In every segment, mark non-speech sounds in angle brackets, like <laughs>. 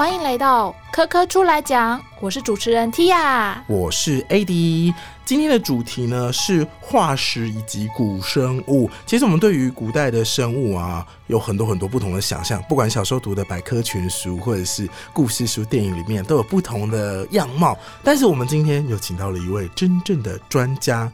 欢迎来到科科出来讲，我是主持人 Tia，我是 AD。今天的主题呢是化石以及古生物。其实我们对于古代的生物啊，有很多很多不同的想象。不管小时候读的百科全书，或者是故事书、电影里面，都有不同的样貌。但是我们今天又请到了一位真正的专家。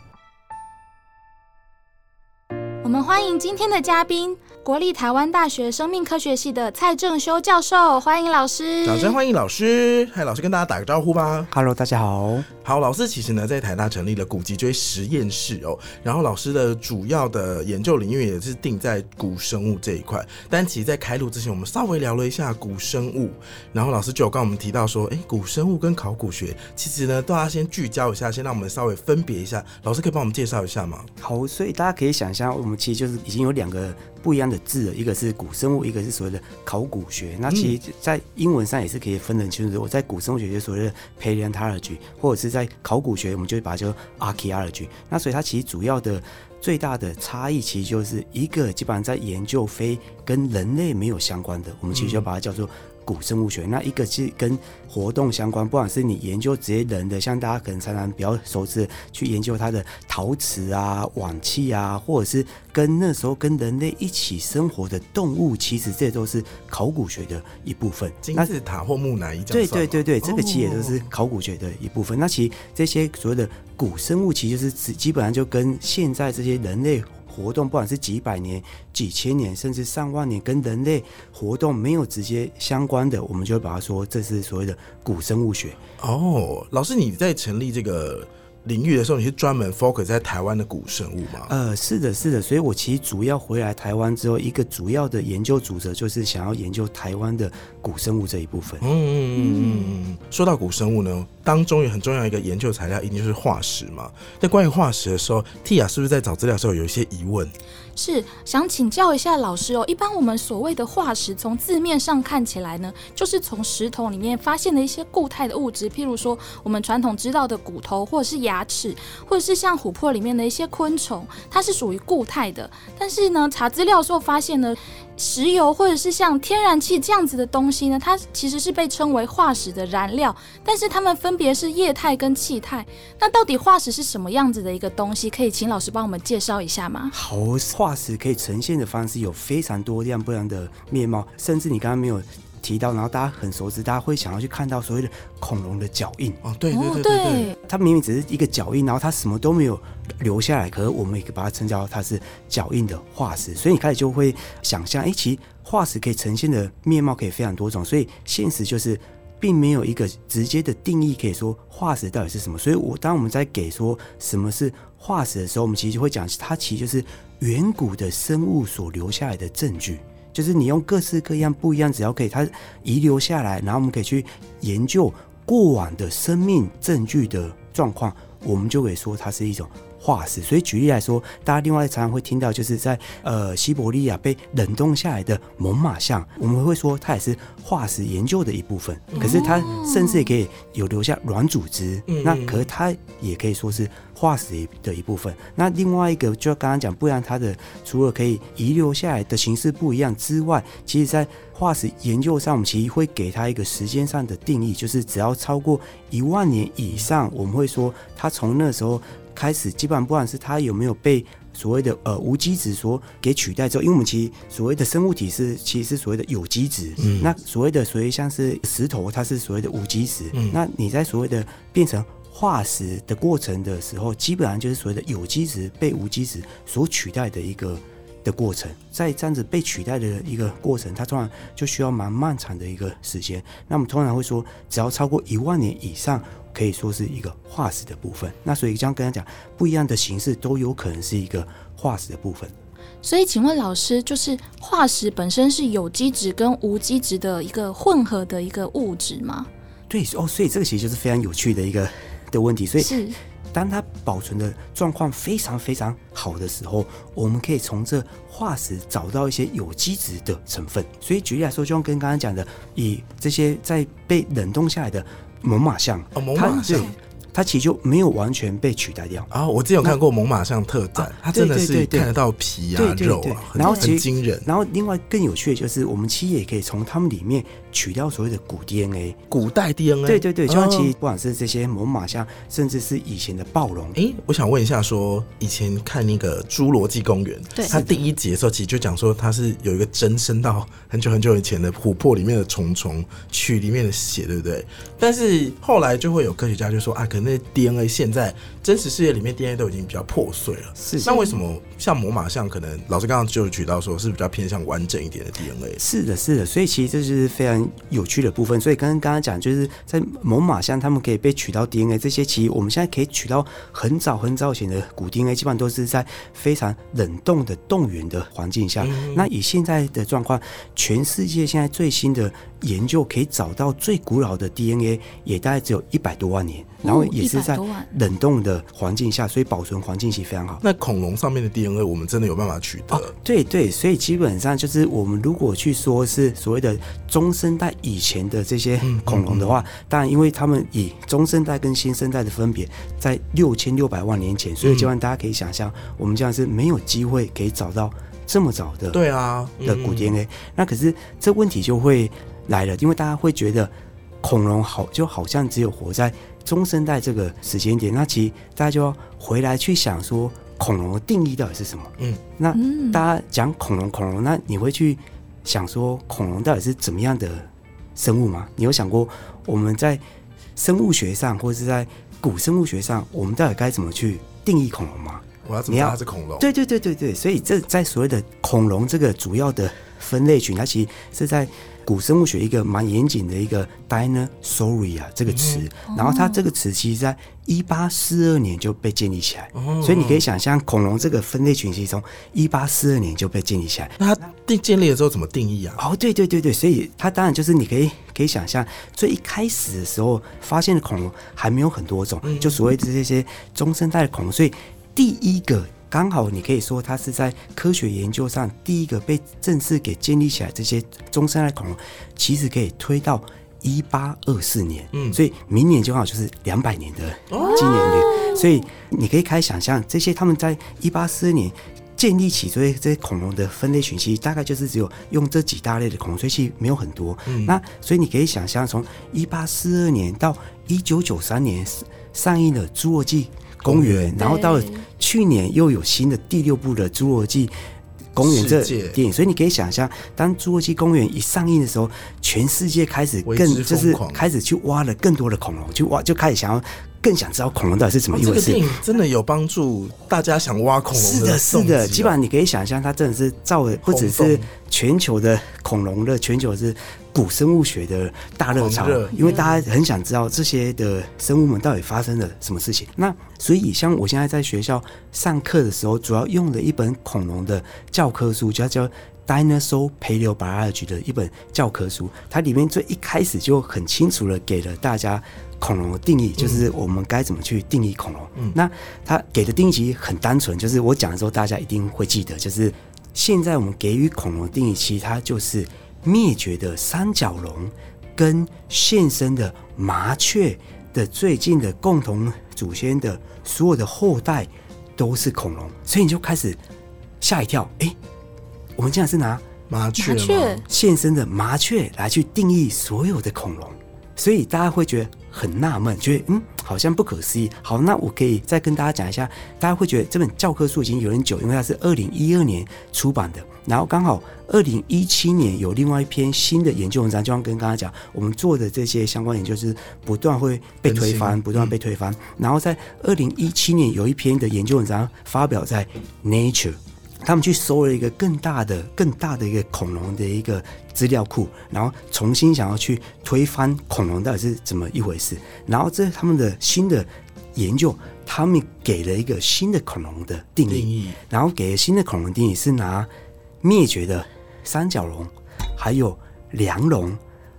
我们欢迎今天的嘉宾。国立台湾大学生命科学系的蔡正修教授，欢迎老师！掌声欢迎老师！嗨，老师跟大家打个招呼吧。Hello，大家好。好，老师其实呢，在台大成立了古脊椎实验室哦。然后老师的主要的研究领域也是定在古生物这一块。但其实，在开录之前，我们稍微聊了一下古生物。然后老师就有跟我们提到说，哎，古生物跟考古学其实呢，都要先聚焦一下，先让我们稍微分别一下。老师可以帮我们介绍一下吗？好，所以大家可以想象，我们其实就是已经有两个。不一样的字，一个是古生物，一个是所谓的考古学。那其实，在英文上也是可以分得很清楚。我在古生物学就所谓的 paleontology，或者是在考古学，我们就会把它叫 archaeology。那所以它其实主要的最大的差异，其实就是一个基本上在研究非跟人类没有相关的，我们其实就把它叫做。古生物学，那一个是跟活动相关，不管是你研究这些人的，像大家可能常常比较熟知去研究它的陶瓷啊、瓦器啊，或者是跟那时候跟人类一起生活的动物，其实这都是考古学的一部分。金字塔或木乃伊，对对对对，这个其实也都是考古学的一部分。那其实这些所谓的古生物，其实就是基基本上就跟现在这些人类。活动不管是几百年、几千年，甚至上万年，跟人类活动没有直接相关的，我们就会把它说这是所谓的古生物学。哦，老师，你在成立这个领域的时候，你是专门 focus 在台湾的古生物吗？呃，是的，是的。所以我其实主要回来台湾之后，一个主要的研究主责就是想要研究台湾的古生物这一部分。嗯嗯嗯嗯。说到古生物呢？当中有很重要一个研究材料，一定就是化石嘛。在关于化石的时候，Tia 是不是在找资料的时候有一些疑问？是想请教一下老师哦。一般我们所谓的化石，从字面上看起来呢，就是从石头里面发现的一些固态的物质，譬如说我们传统知道的骨头，或者是牙齿，或者是像琥珀里面的一些昆虫，它是属于固态的。但是呢，查资料的时候发现呢。石油或者是像天然气这样子的东西呢，它其实是被称为化石的燃料，但是它们分别是液态跟气态。那到底化石是什么样子的一个东西？可以请老师帮我们介绍一下吗？好，化石可以呈现的方式有非常多样不一样的面貌，甚至你刚刚没有。提到，然后大家很熟知，大家会想要去看到所谓的恐龙的脚印哦，对对对对对，它明明只是一个脚印，然后它什么都没有留下来，可是我们也可以把它称叫它是脚印的化石，所以你开始就会想象，哎，其实化石可以呈现的面貌可以非常多种，所以现实就是并没有一个直接的定义，可以说化石到底是什么。所以我当我们在给说什么是化石的时候，我们其实就会讲，它其实就是远古的生物所留下来的证据。就是你用各式各样不一样，只要可以它遗留下来，然后我们可以去研究过往的生命证据的状况，我们就可以说它是一种。化石，所以举例来说，大家另外常常会听到，就是在呃西伯利亚被冷冻下来的猛犸象，我们会说它也是化石研究的一部分。可是它甚至也可以有留下软组织，那可是它也可以说是化石的一部分。那另外一个就刚刚讲，不然它的除了可以遗留下来的形式不一样之外，其实在化石研究上，我们其实会给它一个时间上的定义，就是只要超过一万年以上，我们会说它从那时候。开始基本上不管是它有没有被所谓的呃无机质所给取代之后，因为我们其实所谓的生物体是其实是所谓的有机质，嗯，那所谓的所谓像是石头，它是所谓的无机质，嗯，那你在所谓的变成化石的过程的时候，基本上就是所谓的有机质被无机质所取代的一个。的过程，在这样子被取代的一个过程，它通常就需要蛮漫长的一个时间。那我们通常会说，只要超过一万年以上，可以说是一个化石的部分。那所以，这样跟他讲，不一样的形式都有可能是一个化石的部分。所以，请问老师，就是化石本身是有机质跟无机质的一个混合的一个物质吗？对哦，所以这个其实就是非常有趣的一个的问题。所以是。当它保存的状况非常非常好的时候，我们可以从这化石找到一些有机质的成分。所以举例来说，就像跟刚刚讲的，以这些在被冷冻下来的猛犸象，哦，猛犸象，它其实就没有完全被取代掉。啊，我之前有看过猛犸象特展，它真的是看得到皮啊肉啊，然后很惊人。然后另外更有趣的就是，我们其实也可以从它们里面取掉所谓的古 DNA。古代 DNA，对对对，就像其哦实不管是这些猛犸象，甚至是以前的暴龙，诶，我想问一下说以前看那个《侏罗纪公园》，对它第一集的时候，其实就讲说它是有一个真伸到很久很久以前的琥珀里面的虫虫，取里面的血，对不对？但是后来就会有科学家就说啊，可能那 DNA 现在真实世界里面 DNA 都已经比较破碎了。是那为什么像猛犸象，可能老师刚刚就有举到说是比较偏向完整一点的 DNA？是的，是的，所以其实这就是非常有趣的部分。所以刚刚刚刚讲，就是在猛犸象，他们可以被取到 DNA，这些其实我们现在可以取到很早很早以前的古 DNA，基本上都是在非常冷冻的冻源的环境下。那以现在的状况，全世界现在最新的研究可以找到最古老的 DNA，也大概只有一百多万年，然后也是在冷冻的环境下，所以保存环境其实非常好。那恐龙上面的 DNA，我们真的有办法取得？哦，对对，所以基本上就是我们如果去说是所谓的中生代以前的这些恐龙的话，当然因为他们以中生代跟新生代的分别在六千六百万年前，所以基本上大家可以想象，我们这样是没有机会可以找到这么早的对啊，的古 DNA。那可是这问题就会来了，因为大家会觉得恐龙好就好像只有活在中生代这个时间点，那其实大家就要回来去想说，恐龙的定义到底是什么？嗯，那嗯大家讲恐龙，恐龙，那你会去想说恐龙到底是怎么样的生物吗？你有想过我们在生物学上，或者是在古生物学上，我们到底该怎么去定义恐龙吗？我要怎么知道它是恐龙？对对对对对，所以这在所谓的恐龙这个主要的分类群，它其实是在古生物学一个蛮严谨的一个 dinosauria 这个词，然后它这个词其实在一八四二年就被建立起来，哦。所以你可以想象恐龙这个分类群其实从一八四二年就被建立起来。那它定建立了之后怎么定义啊？哦，对对对对，所以它当然就是你可以可以想象，最一开始的时候发现的恐龙还没有很多种，就所谓的这些中生代的恐龙，所以第一个刚好你可以说它是在科学研究上第一个被正式给建立起来这些中生代恐龙，其实可以推到一八二四年，嗯所以明年就刚好就是两百年的纪念日，所以你可以开始想象这些他们在一八四二年。建立起这些这些恐龙的分类群，其实大概就是只有用这几大类的恐龙，所以其实没有很多。那所以你可以想象，从一八四二年到一九九三年上映的《侏罗纪公园》，然后到去年又有新的第六部的《侏罗纪公园》这电影，所以你可以想象，当《侏罗纪公园》一上映的时候，全世界开始更就是开始去挖了更多的恐龙，去挖就开始想要更想知道恐龙到底是怎么一回事。哦这个电影真的有帮助大家想挖恐龙是的，是的，基本上你可以想象，它真的是造了不只是全球的恐龙的，全球是古生物学的大热潮因为大家很想知道这些的生物们到底发生了什么事情。那所以，像我现在在学校上课的时候，主要用的一本恐龙的教科书，叫叫。Dinosaur Paleobiology 的一本教科书，它里面最一开始就很清楚的给了大家恐龙的定义，就是我们该怎么去定义恐龙。那它给的定义其实很单纯，就是我讲的时候大家一定会记得，就是现在我们给予恐龙的定义，其实它就是灭绝的三角龙跟现身的麻雀的最近的共同祖先的所有的后代都是恐龙，所以你就开始吓一跳，诶，我们竟然是拿麻雀吗？麻雀。现身的麻雀来去定义所有的恐龙，所以大家会觉得很纳闷，觉得嗯好像不可思议。好，那我可以再跟大家讲一下，大家会觉得这本教科书已经有点久，因为它是二零一二年出版的，然后刚好二零一七年有另外一篇新的研究文章，就像跟刚才讲，我们做的这些相关研究是不断会被推翻，不断被推翻，然后在二零一七年有一篇的研究文章发表在 Nature。他们去搜了一个更大的、更大的一个恐龙的一个资料库，然后重新想要去推翻恐龙到底是怎么一回事。然后这是他们的新的研究，他们给了一个新的恐龙的定义，定义然后给了新的恐龙定义是拿灭绝的三角龙，还有梁龙，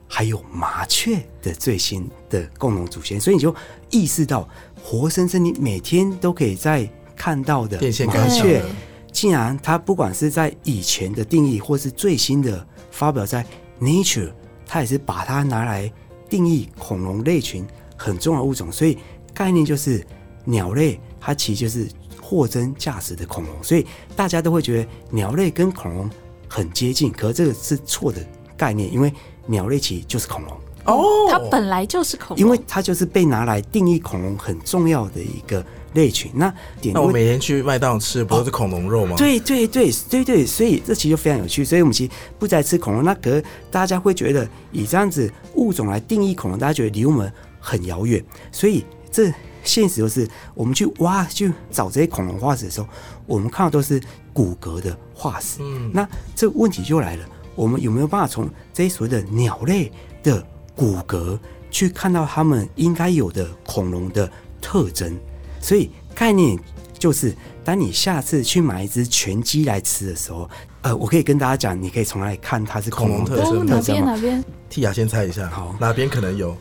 还有麻雀的最新的共同祖先，所以你就意识到，活生生你每天都可以在看到的麻雀，竟然它不管是在以前的定义，或是最新的发表在 Nature，它也是把它拿来定义恐龙类群很重要的物种，所以概念就是鸟类它其实就是货真价实的恐龙，所以大家都会觉得鸟类跟恐龙很接近，可是这个是错的概念，因为鸟类其实就是恐龙。哦，它本来就是恐龙，因为它就是被拿来定义恐龙很重要的一个类群。那点那我位每天去麦当劳吃不都是恐龙肉吗？，对对对对对，所以这其实就非常有趣。所以我们其实不再吃恐龙，那可是大家会觉得以这样子物种来定义恐龙，大家觉得离我们很遥远。所以这现实就是，我们去挖去找这些恐龙化石的时候，我们看到都是骨骼的化石。嗯，那这问题就来了，我们有没有办法从这些所谓的鸟类的骨骼去看到它们应该有的恐龙的特征？所以概念就是，当你下次去买一只全鸡来吃的时候，呃，我可以跟大家讲，你可以从哪里看它是恐龙特征哦哪特征吗？边哪边？蒂亚先猜一下，好哪边可能有？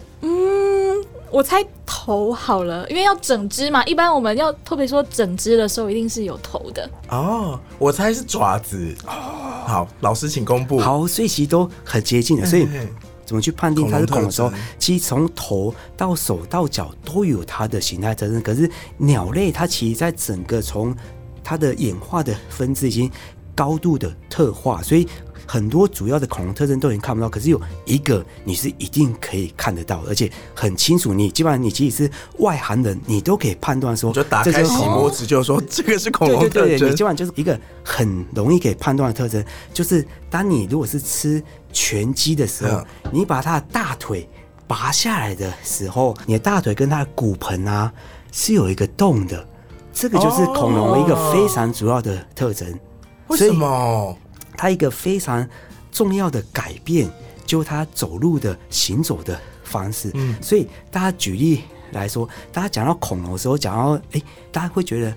我猜头好了，因为要整只嘛，一般我们要特别说整只的时候，一定是有头的。哦，我猜是爪子。好，老师请公布。，好，所以其实都很接近的，所以怎么去判定它是恐龙的时候其实从头到手到脚都有它的形态特征。可是鸟类它其实在整个从它的演化的分支已经高度的特化，所以很多主要的恐龙特征都已经看不到。可是有一个你是一定可以看得到，而且很清楚。你基本上你即使是外行人，你都可以判断说，就打这就是恐龙开洗摸纸就说这个是恐龙特对对对，你。基本上就是一个很容易可以判断的特征，就是当你如果是吃全鸡的时候，你把它的大腿拔下来的时候，你的大腿跟它的骨盆啊是有一个洞的，这个就是恐龙一个非常主要的特征。为什么？它一个非常重要的改变，就是它走路的行走的方式。嗯所以大家举例来说，大家讲到恐龙的时候，讲到哎，大家会觉得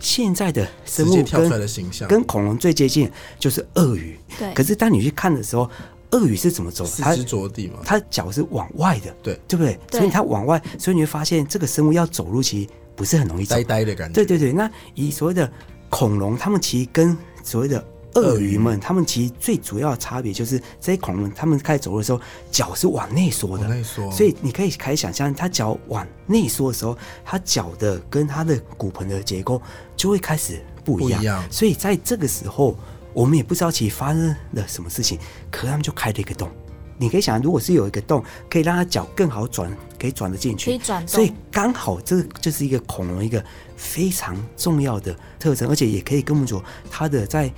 现在的生物跟的形象，跟恐龙最接近就是鳄鱼。对可是当你去看的时候，鳄鱼是怎么走？它四肢着地嘛。它脚是往外的，对对不对？对所以它往外，所以你会发现这个生物要走路其实不是很容易走呆。呆的感觉。对对对，那以所谓的恐龙，它们其实跟所谓的鳄鱼们，它们其实最主要的差别就是这些恐龙，它们开始走路的时候，脚是往内缩的。内缩，所以你可以开始想象，它脚往内缩的时候，它脚的跟它的骨盆的结构就会开始不一样。一样所以在这个时候，我们也不知道其实发生了什么事情，可他们就开了一个洞。你可以想，如果是有一个洞，可以让它脚更好转，可以转得进去，可以转所以刚好这就是一个恐龙一个非常重要的特征，而且也可以跟我们说，它的在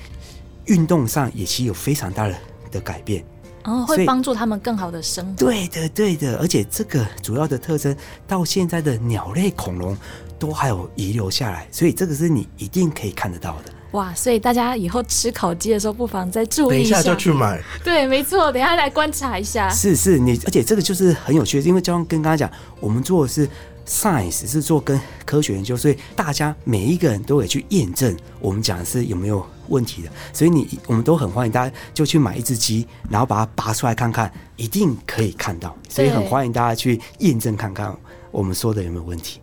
运动上也其实有非常大的的改变。哦，所以会帮助他们更好的生活。对的，对的，而且这个主要的特征到现在的鸟类恐龙都还有遗留下来，所以这个是你一定可以看得到的。哇，所以大家以后吃烤鸡的时候，不妨再注意一下。等一下就去买。对，没错，等一下来观察一下。是是，你而且这个就是很有趣的，因为就像跟刚刚讲，我们做的是 science，是做跟科学研究，所以大家每一个人都得去验证我们讲的是有没有问题的。所以你我们都很欢迎大家就去买一只鸡，然后把它拔出来看看，一定可以看到。所以很欢迎大家去验证看看我们说的有没有问题。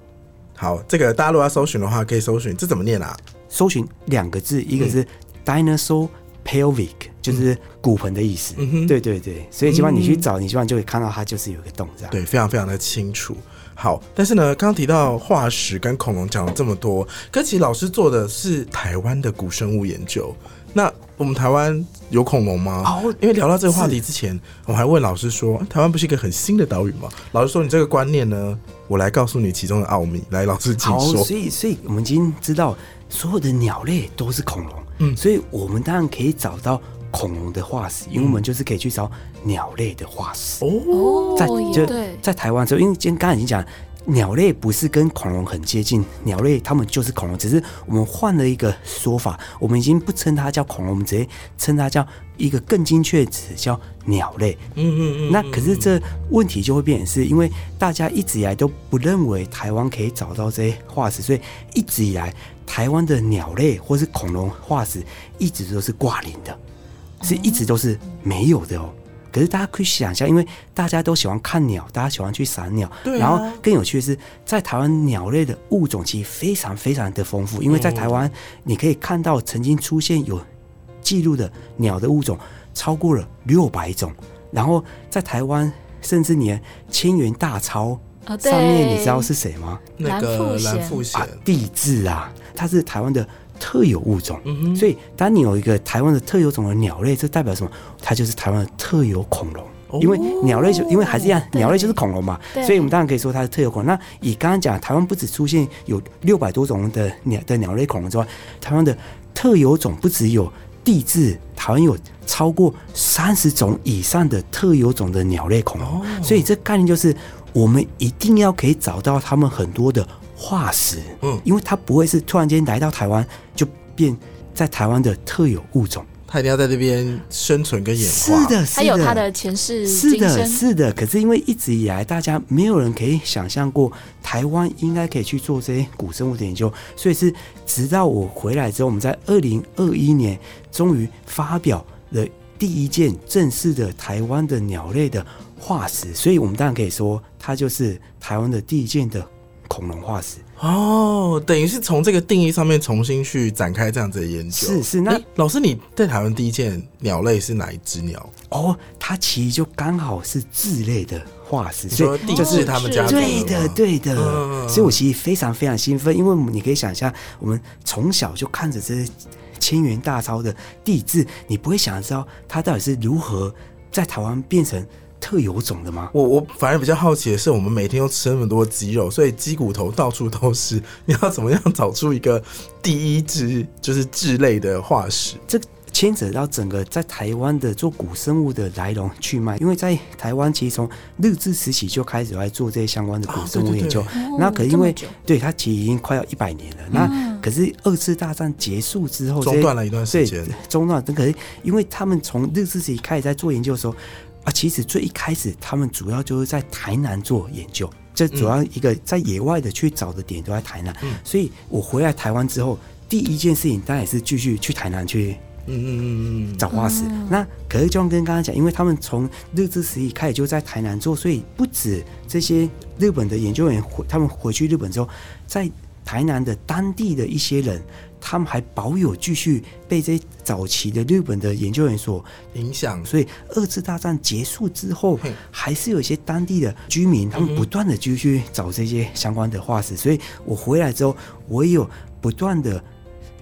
好，这个大家如果要搜寻的话，可以搜寻这怎么念啊？搜寻两个字，一个是 dinosaur pelvic，就是骨盆的意思。嗯对对对，所以基本上你去找，你基本上就会看到它就是有一个洞这样。对，非常非常的清楚。好，但是呢，刚刚提到化石跟恐龙讲了这么多，可其实老师做的是台湾的古生物研究。那我们台湾有恐龙吗？哦因为聊到这个话题之前，我还问老师说，台湾不是一个很新的岛屿吗？老师说，你这个观念呢，我来告诉你其中的奥秘。来，老师请好，说。所以所以我们已经知道所有的鸟类都是恐龙，嗯所以我们当然可以找到恐龙的化石，因为我们就是可以去找鸟类的化石。哦，在就对，在台湾的时候，因为今天刚才已经讲，鸟类不是跟恐龙很接近，鸟类它们就是恐龙，只是我们换了一个说法，我们已经不称它叫恐龙，我们直接称它叫一个更精确的词叫鸟类。嗯嗯嗯那可是这问题就会变成是，因为大家一直以来都不认为台湾可以找到这些化石，所以一直以来台湾的鸟类或是恐龙化石一直都是挂零的，是一直都是没有的哦。可是大家可以想象，因为大家都喜欢看鸟，大家喜欢去赏鸟，对啊。然后更有趣的是，在台湾鸟类的物种其实非常非常的丰富，因为在台湾你可以看到曾经出现有记录的鸟的物种超过了六百种，然后在台湾甚至连千元大钞上面你知道是谁吗？那个蓝腹啊鹇，，地质啊，它是台湾的特有物种。嗯哼，所以，当你有一个台湾的特有种的鸟类，这代表什么？它就是台湾的特有恐龙。哦因为鸟类就因为还是一样，鸟类就是恐龙嘛，所以我们当然可以说它是特有恐龙。那以刚刚讲，台湾不止出现有六百多种的鸟的鸟类恐龙之外，台湾的特有种不只有地质，台湾有超过三十种以上的特有种的鸟类恐龙。哦所以这概念就是，我们一定要可以找到它们很多的化石，嗯因为它不会是突然间来到台湾就变在台湾的特有物种。它一定要在这边生存跟演化。是，的，是还有它的前世是的，今生，是的。可是因为一直以来，大家没有人可以想象过台湾应该可以去做这些古生物的研究，所以是直到我回来之后，我们在二零二一年终于发表了第一件正式的台湾的鸟类的化石，所以我们当然可以说，它就是台湾的第一件的恐龙化石。哦，等于是从这个定义上面重新去展开这样子的研究。是是那诶老师，你在台湾第一件鸟类是哪一只鸟？哦，它其实就刚好是智类的化石，所以说地质他们家族对的，对的。嗯所以我其实非常非常兴奋，因为你可以想象，我们从小就看着这些千元大钞的地质，你不会想知道它到底是如何在台湾变成特有种的吗？我我反而比较好奇的是，我们每天都吃那么多鸡肉，所以鸡骨头到处都是。<laughs> 你要怎么样找出一个第一只就是质类的化石？这牵扯到整个在台湾的做古生物的来龙去脉，因为在台湾其实从日治时期就开始在做这些相关的古生物研究。哦对哦那可是因为对它其实已经快要一百年了，那可是二次大战结束之后，中断了一段时间，中断。可是因为他们从日治时期开始在做研究的时候，啊，其实最一开始他们主要就是在台南做研究，这主要一个在野外的去找的点都在台南。嗯所以我回来台湾之后，第一件事情当然也是继续去台南去嗯嗯嗯嗯找化石。那可是就像跟刚刚讲，因为他们从日治时期开始就在台南做，所以不止这些日本的研究员回他们回去日本之后，在台南的当地的一些人，他们还保有继续被这些早期的日本的研究员所，嗯，影响。所以二次大战结束之后，还是有一些当地的居民，他们不断的继续找这些相关的化石，所以我回来之后，我也有不断的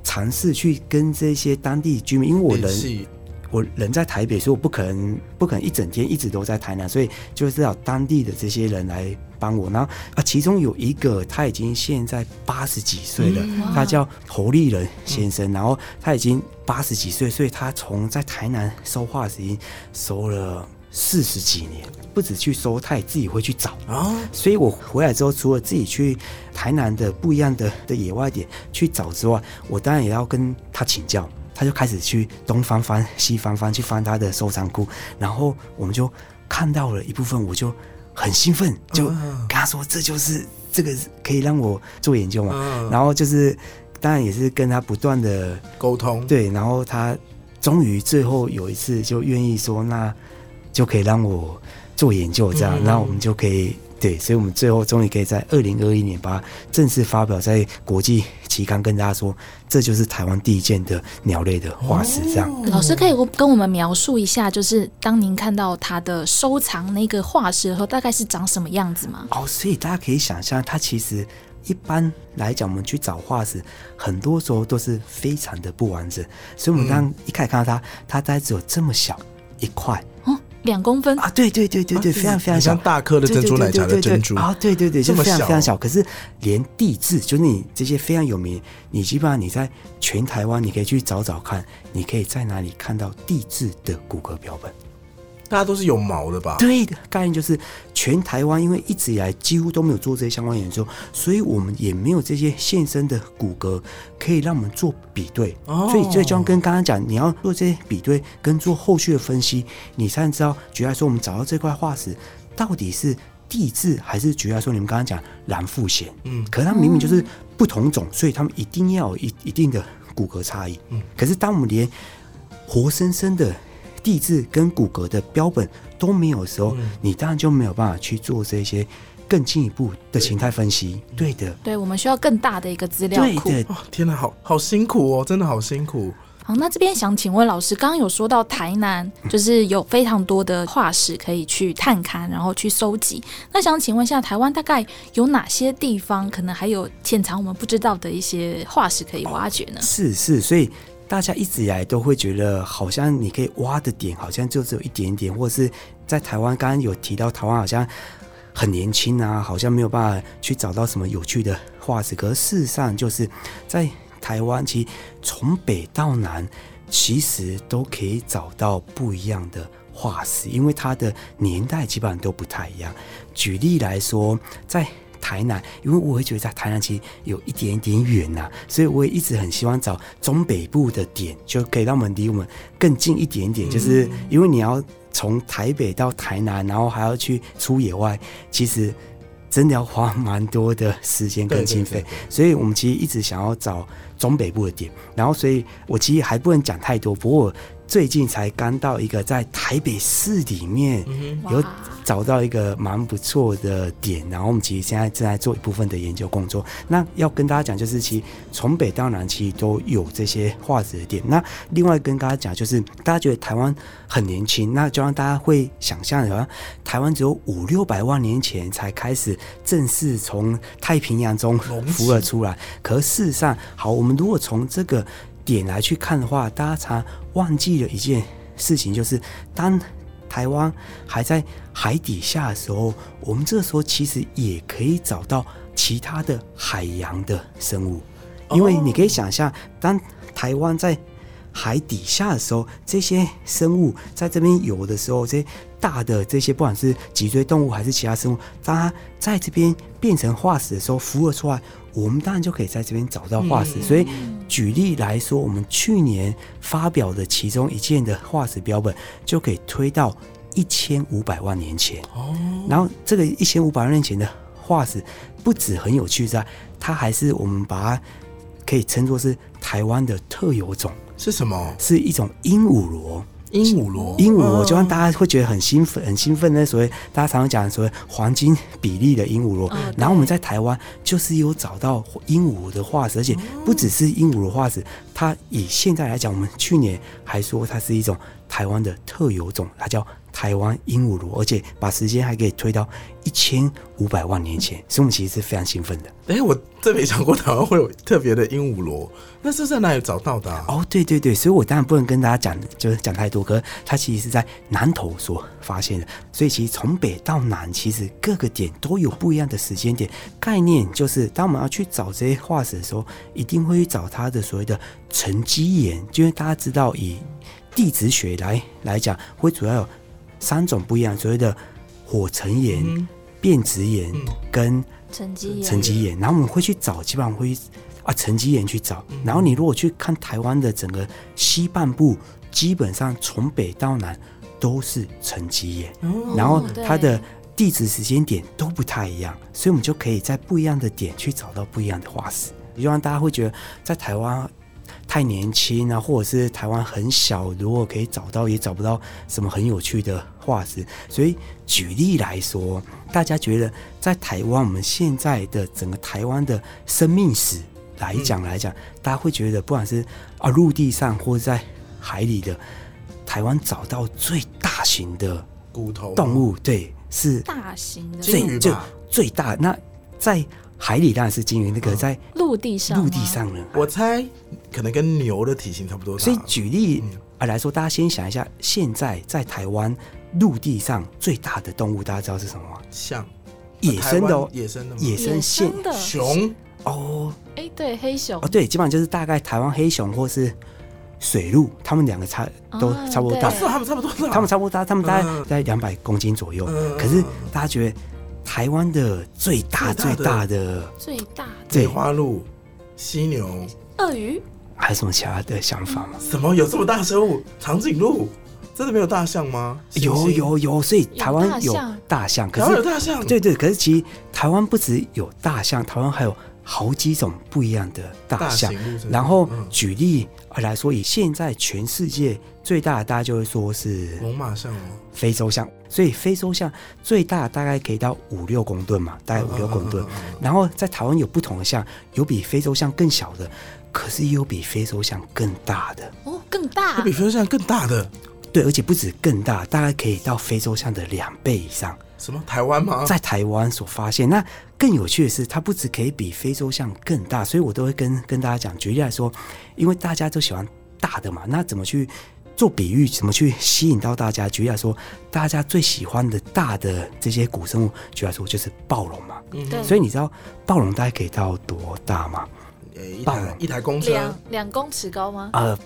尝试去跟这些当地居民，因为我人我人在台北，所以我不可能不可能一整天一直都在台南，所以就是要当地的这些人来帮我。然后啊，其中有一个他已经现在八十几岁了，他叫侯立仁先生，然后他已经八十几岁，所以他从在台南收化石已经收了四十几年，不止去收，他也自己会去找。啊，所以我回来之后，除了自己去台南的不一样的的野外点去找之外，我当然也要跟他请教。他就开始去东翻翻、西翻翻，去翻他的收藏库，然后我们就看到了一部分，我就很兴奋，就跟啊他说：“这就是这个可以让我做研究嘛。嗯。然后就是，当然也是跟他不断的沟通，对，然后他终于最后有一次就愿意说，那就可以让我做研究，这样，嗯。那、我们就可以对，所以我们最后终于可以在二零二一年把它正式发表在国际期刊，跟大家说，这就是台湾第一件的鸟类的化石，这样。哦老师可以跟我们描述一下，就是当您看到它的收藏那个化石的时候，大概是长什么样子吗？哦，所以大家可以想象，它其实一般来讲，我们去找化石，很多时候都是非常的不完整。所以，我们刚一开始看到它，它大概只有这么小一块哦，两公分，啊！对对对对对，非常非常小像，大颗的珍珠奶茶的珍珠啊！对对对，就这么小非常非常小。可是连地质，就是你这些非常有名，你基本上你在全台湾，你可以去找找看，你可以在哪里看到地质的骨骼标本。大家都是有毛的吧？对的概念就是，全台湾因为一直以来几乎都没有做这些相关研究，所以我们也没有这些现生的骨骼可以让我们做比对。哦所以，所以就像跟刚刚讲，你要做这些比对跟做后续的分析，你才能知道，举例来说，我们找到这块化石到底是地质还是举例来说，你们刚刚讲蓝腹鹇，嗯可是它明明就是不同种，所以它们一定要有一一定的骨骼差异。嗯可是当我们连活生生的地质跟骨骼的标本都没有的时候，嗯你当然就没有办法去做这些更进一步的形态分析。对的，对我们需要更大的一个资料库。对的，哦，天哪，好好辛苦哦，真的好辛苦。好，那这边想请问老师，刚刚有说到台南就是有非常多的化石可以去探勘，然后去收集。那想请问一下，台湾大概有哪些地方可能还有潜藏我们不知道的一些化石可以挖掘呢？是是，所以大家一直以来都会觉得，好像你可以挖的点好像就只有一点点，或者是在台湾，刚刚有提到台湾好像很年轻啊，好像没有办法去找到什么有趣的化石。可是事实上，就是在台湾，其实从北到南，其实都可以找到不一样的化石，因为它的年代基本上都不太一样。举例来说，在台南，因为我会觉得在台南其实有一点点远呐、所以我也一直很希望找中北部的点，就可以让我们离我们更近一点点。就是因为你要从台北到台南，然后还要去出野外，其实真的要花蛮多的时间跟经费。所以我们其实一直想要找中北部的点，然后所以我其实还不能讲太多，不过我最近才刚到一个在台北市里面有找到一个蛮不错的点，然后我们其实现在正在做一部分的研究工作。那要跟大家讲，就是其实从北到南其实都有这些化石的点。那另外跟大家讲，就是大家觉得台湾很年轻，那就让大家会想象，好像台湾只有五六百万年前才开始正式从太平洋中隆浮了出来。可事实上，好，我们如果从这个 <laughs> 点来去看的话，大家常忘记了一件事情，就是当台湾还在海底下的时候，我们这时候其实也可以找到其他的海洋的生物，因为你可以想象，当台湾在海底下的时候，这些生物在这边游的时候，这些大的这些不管是脊椎动物还是其他生物，当它在这边变成化石的时候浮了出来，我们当然就可以在这边找到化石。所以举例来说，我们去年发表的其中一件的化石标本，就可以推到一千五百万年前。哦，然后这个一千五百万年前的化石，不止很有趣在，它还是我们把它可以称作是台湾的特有种，是什么？是一种鹦鹉螺。鹦鹉螺，鹦鹉螺哦就让大家会觉得很兴奋，很兴奋的所谓大家常常讲的所谓黄金比例的鹦鹉螺。嗯然后我们在台湾就是有找到鹦鹉螺的化石，而且不只是鹦鹉螺化石，它以现在来讲，我们去年还说它是一种台湾的特有种，它叫台湾鹦鹉螺，而且把时间还可以推到一千五百万年前，所以我们其实是非常兴奋的。哎、我真没想过台湾会有特别的鹦鹉螺，那是在哪里找到的、啊？哦，对对对，所以我当然不能跟大家讲，就是讲太多。可是它其实是在南头所发现的，所以其实从北到南，其实各个点都有不一样的时间点。概念就是，当我们要去找这些化石的时候，一定会去找它的所谓的沉积岩，因为大家知道以地质学来来讲，会主要有三种不一样，所谓的火成岩、嗯。变质岩嗯。跟沉积岩。沉积岩，然后我们会去找，基本上会啊沉积岩去找。然后你如果去看台湾的整个西半部，基本上从北到南都是沉积岩，哦然后它的地质时间点都不太一样，所以我们就可以在不一样的点去找到不一样的化石，希望大家会觉得在台湾。太年轻啊，或者是台湾很小，如果可以找到，也找不到什么很有趣的化石。所以举例来说，大家觉得在台湾，我们现在的整个台湾的生命史来讲来讲，大家会觉得不管是啊陆地上或者在海里的，台湾找到最大型的骨头动物，对，是大型的最就最最大。那在海里当然是鲸鱼，那个嗯在陆地上陆地上呢？我猜可能跟牛的体型差不多。所以举例嗯啊来说，大家先想一下，现在在台湾陆地上最大的动物，大家知道是什么吗？像。野生的哦，野生的野生野现熊？哦。哎，对，黑熊。哦，对，基本上就是大概台湾黑熊或是水鹿，它们两个差都啊差不多大。对，是啊他们差不多大，它们差不多大，它们大概嗯。在两百公斤左右。嗯。可是大家觉得台湾的最大最最大的最大的。对梅花鹿、犀牛，鳄鱼，还有什么其他的想法吗？什么？有这么大生物？长颈鹿？真的没有大象吗？有有有，所以台湾有大象可是有大象，对对，可是其实台湾不只有大象，台湾还有好几种不一样的大大象然后嗯。举例来说，以现在全世界最大的，大家就会说是猛犸象哦，非洲象，所以非洲象最大大概可以到五六公吨嘛，大概五六公吨。然后在台湾有不同的象，有比非洲象更小的，可是也有比非洲象更大的。哦，更大那比非洲象更大的对，而且不止更大，大概可以到非洲象的两倍以上。什么台湾吗？在台湾所发现。那更有趣的是，它不止可以比非洲象更大，所以我都会跟跟大家讲，举例来说，因为大家都喜欢大的嘛，那怎么去做比喻，怎么去吸引到大家？举例来说，大家最喜欢的大的这些古生物，举例来说就是暴龙嘛。对所以你知道暴龙大概可以到多大吗？呃一台一台公车两两公尺高吗？呃，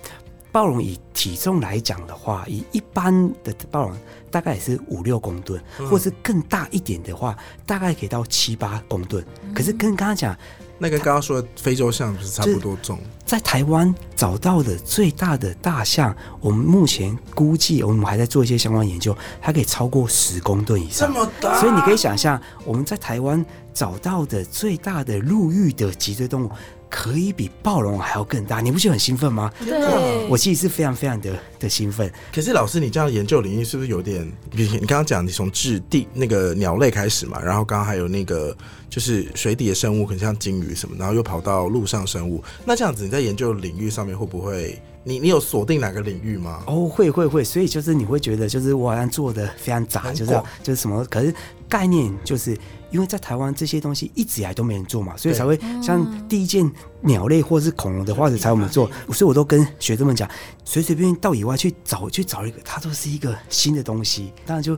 暴龙以体重来讲的话，以一般的暴龙大概也是五六公吨，或是更大一点的话，大概可以到七八公吨。可是跟刚刚讲，那个刚刚说的非洲象不是差不多重？在台湾找到的最大的大象，我们目前估计，我们还在做一些相关研究，它可以超过十公吨以上。大所以你可以想象，我们在台湾找到的最大的陆域的脊椎动物，可以比暴龙还要更大，你不觉得很兴奋吗？对，我其实是非常非常的的兴奋。可是老师，你这样的研究领域是不是有点？比如你刚刚讲，你从质地那个鸟类开始嘛，然后刚刚还有那个就是水底的生物，很像鲸鱼什么，然后又跑到陆上生物。那这样子你在研究领域上面会不会？你你有锁定哪个领域吗？哦，会会会，所以就是你会觉得，就是我好像做的非常杂，就是就是什么，可是概念就是因为在台湾这些东西一直以来都没人做嘛，所以才会像第一件鸟类或是恐龙的化石才我们做，所以我都跟学生们讲，随随便便到野外去找去找一个，它都是一个新的东西，当然就。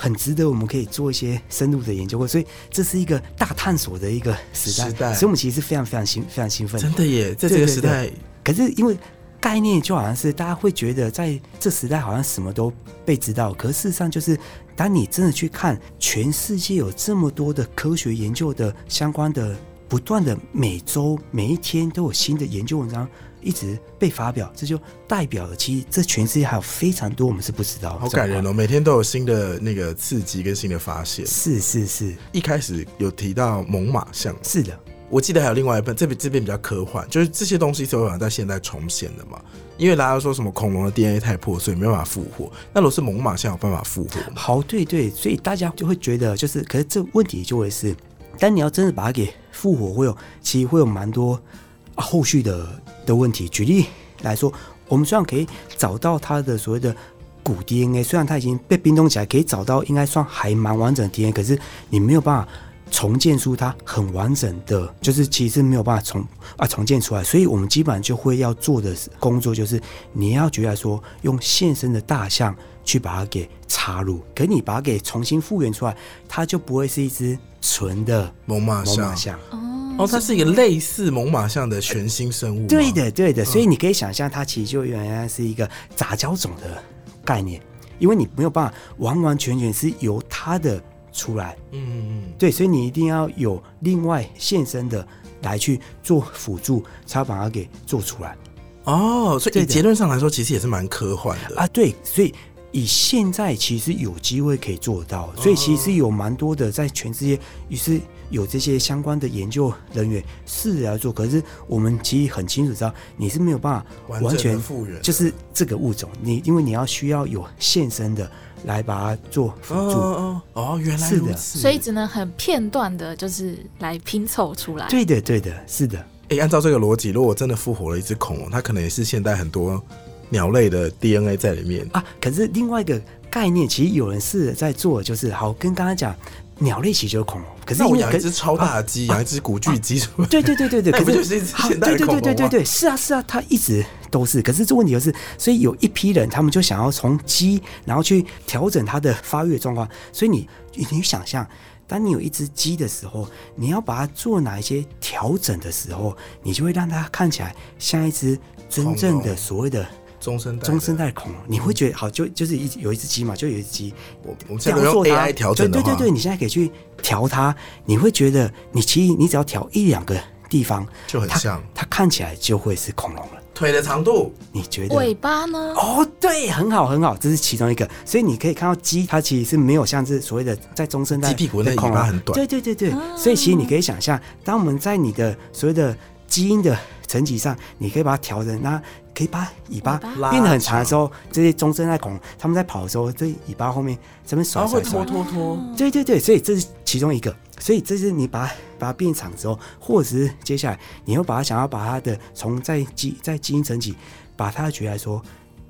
很值得我们可以做一些深入的研究，所以这是一个大探索的一个时代，时代。所以我们其实是非常非常兴非常兴奋。的。真的耶，在这个时代，可是因为概念就好像是大家会觉得在这时代好像什么都被知道，可是事实上就是当你真的去看全世界有这么多的科学研究的相关的，不断的每周每一天都有新的研究文章一直被发表，这就代表了其实这全世界还有非常多我们是不知道的。好感人哦！每天都有新的那个刺激跟新的发现。是是是一开始有提到猛犸象，是的，我记得还有另外一本，这边这边比较科幻，就是这些东西是有办法在现在重现的嘛？因为大家说什么恐龙的 DNA 太破碎，没办法复活。那如果是猛犸象有办法复活？好，对对，所以大家就会觉得，就是，可是这问题就会是，但你要真的把它给复活，会有其实会有蛮多、后续的的问题。举例来说，我们虽然可以找到它的所谓的古 DNA，虽然它已经被冰冻起来，可以找到应该算还蛮完整的 DNA，可是你没有办法。重建出它很完整的，就是其实没有办法重啊重建出来，所以我们基本上就会要做的工作就是，你要觉得说，用现生的大象去把它给插入，可你把它给重新复原出来，它就不会是一只纯的猛犸猛象犸，象。哦，它是一个类似猛犸象的全新生物吗。对的，对的，所以你可以想象，它其实就原来是一个杂交种的概念，因为你没有办法完完全全是由它的出来，嗯，嗯嗯，对，所以你一定要有另外现身的来去做辅助，才把它给做出来哦，所以结论上来说，其实也是蛮科幻的。啊。对，所以以现在其实有机会可以做到，所以其实有蛮多的在全世界于是有这些相关的研究人员试着来做，可是我们其实很清楚知道，你是没有办法完全复原就是这个物种，你因为你要需要有现身的来把它做辅哦助。哦哦，原来是的如此。所以只能很片段的，就是来拼凑出来。对的，对的，是的。哎、按照这个逻辑，如果真的复活了一只恐龙，它可能也是现代很多鸟类的 DNA 在里面。啊，可是另外一个概念，其实有人试着在做，就是好跟刚刚讲，鸟类其实就是恐龙，可是那我养一只超大的鸡，养一只古巨鸡，什么？对对对对对，那 <laughs> 可不就是一只好现代的对对恐龙吗对对对对，是啊是啊，它一直都是。可是这问题就是，所以有一批人，他们就想要从鸡，然后去调整它的发育状况。所以你你你想象，当你有一只鸡的时候，你要把它做哪一些调整的时候，你就会让它看起来像一只真正的所谓的中生代中生代恐龙。你会觉得好，就就是一有一只鸡嘛，就有一只鸡，我我们现在用它 AI 调整的，对对对对，你现在可以去调它，你会觉得你其实你只要调一两个地方，就很像它看起来就会是恐龙了。腿的长度。你觉得？尾巴呢？哦，对，很好很好，这是其中一个。所以你可以看到鸡，它其实是没有像是所谓的在中生代鸡屁股那的恐龙尾巴很短对对对对，所以其实你可以想象，当我们在你的所谓的基因的层级上，你可以把它调整，那可以把尾巴变得很长的时候，这些中生代恐龙他们在跑的时候，这尾巴后面这边甩甩甩拖，拖拖，对对对，所以这是其中一个。所以这是你把它把它变长之后，或者是接下来你又把它想要把它的从在基在基因层级，把它举来说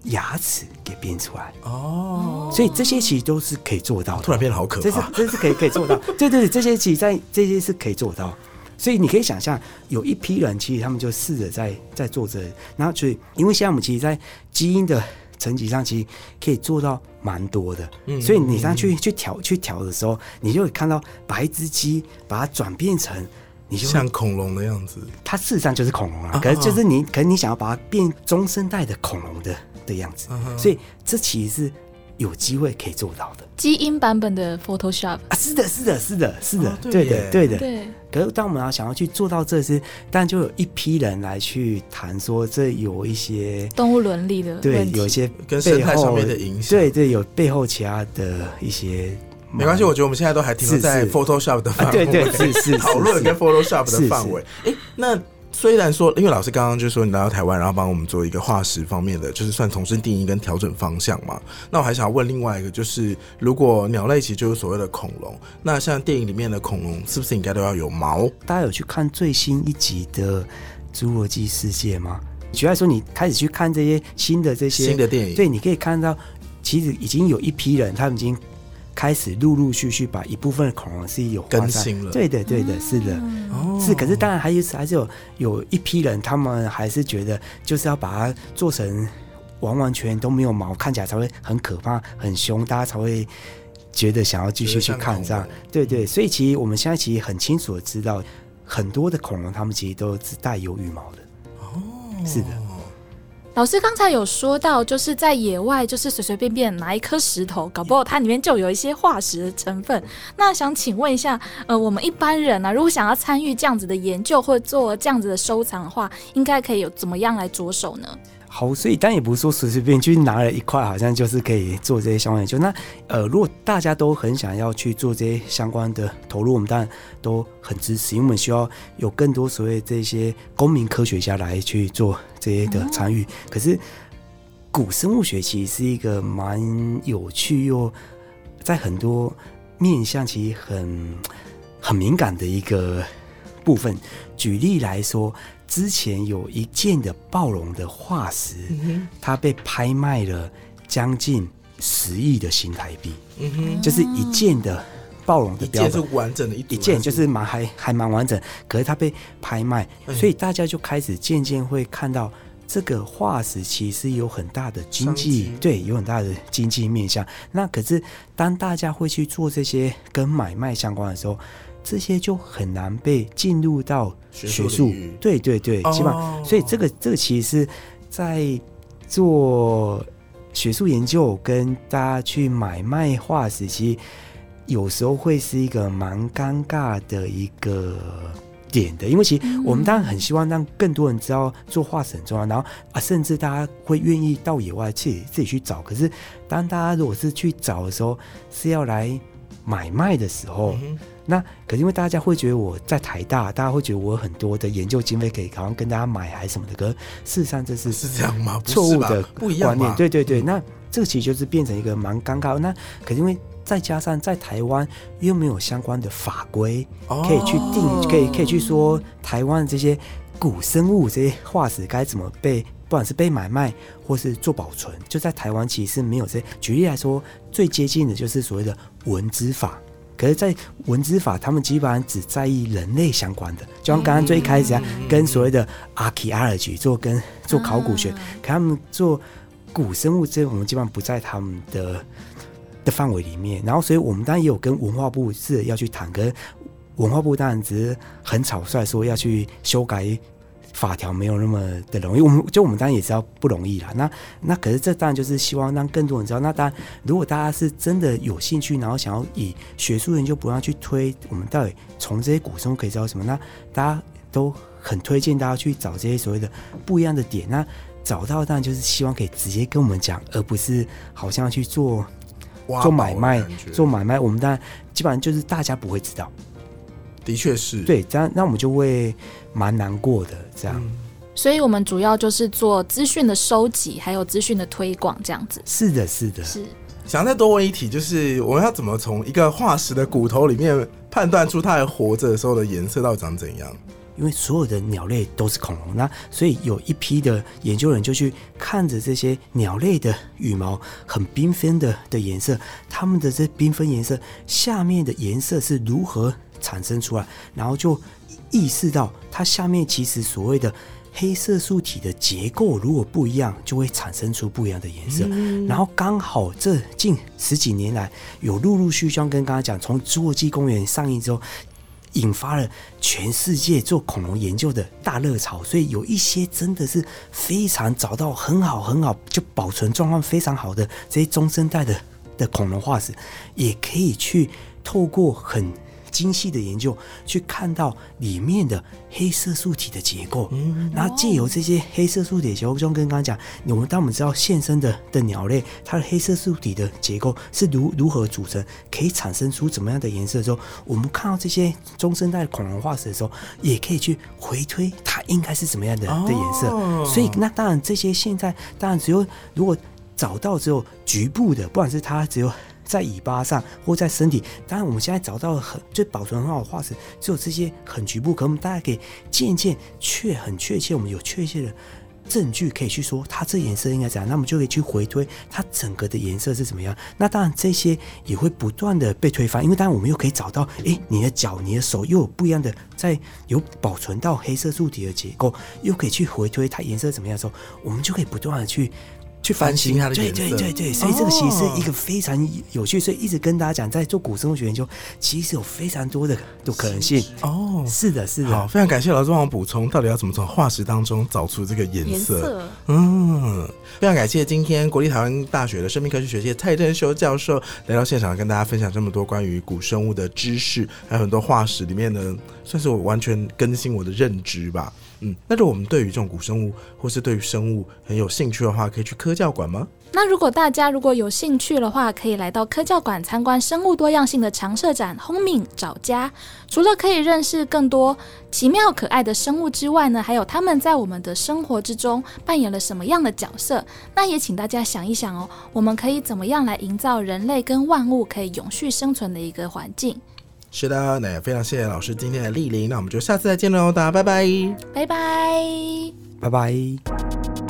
牙齿给变出来，哦，所以这些其实都是可以做到的。突然变得好可怕这是。这是可以可以做到，对对对，这些其实在这些是可以做到。所以你可以想象，有一批人其实他们就试着在在做这后所以因为现在我们其实，在基因的层级上，其实可以做到蛮多的。嗯所以你上去去调去调的时候，你就会看到把一只鸡把它转变成，你就像恐龙的样子，它事实上就是恐龙啊啊，可是就是你可是你想要把它变中生代的恐龙的的样子，所以这其实是有机会可以做到的基因版本的 Photoshop，啊！是的，是的，是的，是的，哦对对的，对的。对，可是当我们要想要去做到这些，当然就有一批人来去谈说，这有一些动物伦理的对有一些跟生态上面的影响。对对，有背后其他的一些没关系，我觉得我们现在都还停留在 Photoshop 的范啊，围，对对是是是 <laughs> 讨论跟 Photoshop 的范围。哎，那虽然说，因为老师刚刚就说你来到台湾，然后帮我们做一个化石方面的，就是算重新定义跟调整方向嘛。那我还想要问另外一个，就是如果鸟类其实就是所谓的恐龙，那像电影里面的恐龙，是不是应该都要有毛？大家有去看最新一集的《侏罗纪世界》吗？举例来说，你开始去看这些新的这些新的电影，对，你可以看到，其实已经有一批人，他们已经开始陆陆续续把一部分的恐龙是有更新了。对的，对的，是的。哦。是，可是当然还有还是有有一批人，他们还是觉得就是要把它做成完完全全都没有毛，看起来才会很可怕、很凶，大家才会觉得想要继续去看这样。对对，所以其实我们现在其实很清楚的。知道，很多的。恐龙它们其实都是带有羽毛的。哦，是的。老师刚才有说到，就是在野外，就是随随便便拿一颗石头，搞不好它里面就有一些化石的成分。那想请问一下，呃，我们一般人呢、如果想要参与这样子的研究或做这样子的收藏的话，应该可以有怎么样来着手呢？好，所以但也不是说随随便便去拿了一块，好像就是可以做这些相关研究。那呃，如果大家都很想要去做这些相关的投入，我们当然都很支持，因为我们需要有更多所谓这些公民科学家来去做这些的参与。可是古生物学其实是一个蛮有趣又在很多面向其实很很敏感的一个部分。举例来说，之前有一件的暴龙的化石，嗯它被拍卖了将近十亿的新台币，嗯哼，就是一件的暴龙的一标本。件是完整的一一件就是蛮还还蛮完整，可是它被拍卖，嗯所以大家就开始渐渐会看到这个化石其实有很大的经商济，对，有很大的经济面向。那可是当大家会去做这些跟买卖相关的时候，这些就很难被进入到学学术对对对，基本上哦所以这个这个其实是在做学术研究跟大家去买卖化石，其实有时候会是一个蛮尴尬的一个点的，因为其实我们当然很希望让更多人知道做化石很重要，然后啊，甚至大家会愿意到野外自己自己去找。可是当大家如果是去找的时候，是要来买卖的时候，那可是因为大家会觉得我在台大，大家会觉得我有很多的研究经费可以好像跟大家买还是什么的，可是事实上这是是这样吗？错误的不一样观念。对对对，嗯那这个其实就是变成一个蛮尴尬。那可是因为再加上在台湾又没有相关的法规，可以去定，哦可以可以去说台湾这些古生物这些化石该怎么被，不管是被买卖或是做保存，就在台湾其实是没有这。举例来说，最接近的就是所谓的文资法。可是，在文字法，他们基本上只在意人类相关的，就像刚刚最一开始啊，跟所谓的 archaeology 做跟做考古学，啊可他们做古生物这，我们基本上不在他们的的范围里面。然后，所以我们当然也有跟文化部是要去谈，跟文化部当然只是很草率说要去修改法条，没有那么的容易。我们就我们当然也知道不容易啦。那那可是这当然就是希望让更多人知道。那当然，如果大家是真的有兴趣，然后想要以学术研究不断去推，我们到底从这些古生物可以知道什么？那大家都很推荐大家去找这些所谓的不一样的点。那找到当然就是希望可以直接跟我们讲，而不是好像去做做买卖，做买卖。我们当然基本上就是大家不会知道，的确是，对，这样那我们就会蛮难过的。这样、嗯所以我们主要就是做资讯的收集，还有资讯的推广这样子。是的，是的，是，想再多问一题，就是我们要怎么从一个化石的骨头里面判断出它还活着的时候的颜色到底长怎样？因为所有的鸟类都是恐龙，那所以有一批的研究人就去看着这些鸟类的羽毛很缤纷的的颜色，它们的这缤纷颜色下面的颜色是如何产生出来，然后就意识到它下面其实所谓的。黑色素体的结构如果不一样，就会产生出不一样的颜色。然后刚好这近十几年来，有陆陆续续跟刚刚讲，从《侏罗纪公园》上映之后，引发了全世界做恐龙研究的大热潮。所以有一些真的是非常找到很好很好，就保存状况非常好的这些中生代的的恐龙化石，也可以去透过很。精细的研究去看到里面的黑色素体的结构，嗯，然后借由这些黑色素体结构，就跟刚刚讲，我们当我们知道现生的的鸟类，它的黑色素体的结构是如如何组成，可以产生出怎么样的颜色的时候，我们看到这些中生代恐龙化石的时候，也可以去回推它应该是怎么样的的颜色。所以，那当然这些现在当然只有如果找到只有局部的，不管是它只有。在尾巴上或在身体，当然我们现在找到很就保存很好的化石，只有这些很局部，可我们大家可以渐渐确很确切，我们有确切的证据可以去说它这颜色应该怎样，那我们就可以去回推它整个的颜色是怎么样。那当然这些也会不断的被推翻，因为当然我们又可以找到，哎，你的脚、你的手又有不一样的，在有保存到黑色素体的结构，又可以去回推它颜色怎么样的时候，我们就可以不断的去。去翻新它的颜色，对对对对，所以这个其实是一个非常有趣，所以一直跟大家讲，在做古生物学研究，其实有非常多的的可能性。哦，是的，是的。好，非常感谢老师帮我补充，到底要怎么从化石当中找出这个颜色？嗯，非常感谢今天国立台湾大学的生命科学学系蔡振修教授来到现场，跟大家分享这么多关于古生物的知识，还有很多化石里面呢，算是我完全更新我的认知吧。嗯，那如果我们对于这种古生物，或是对于生物很有兴趣的话，可以去科教馆吗？那如果大家如果有兴趣的话，可以来到科教馆参观生物多样性的常设展“轰敏找家”。除了可以认识更多奇妙可爱的生物之外呢，还有他们在我们的生活之中扮演了什么样的角色？那也请大家想一想哦，我们可以怎么样来营造人类跟万物可以永续生存的一个环境？是的，那也非常谢谢老师今天的莅临，那我们就下次再见喽，大家拜拜，拜拜，拜拜。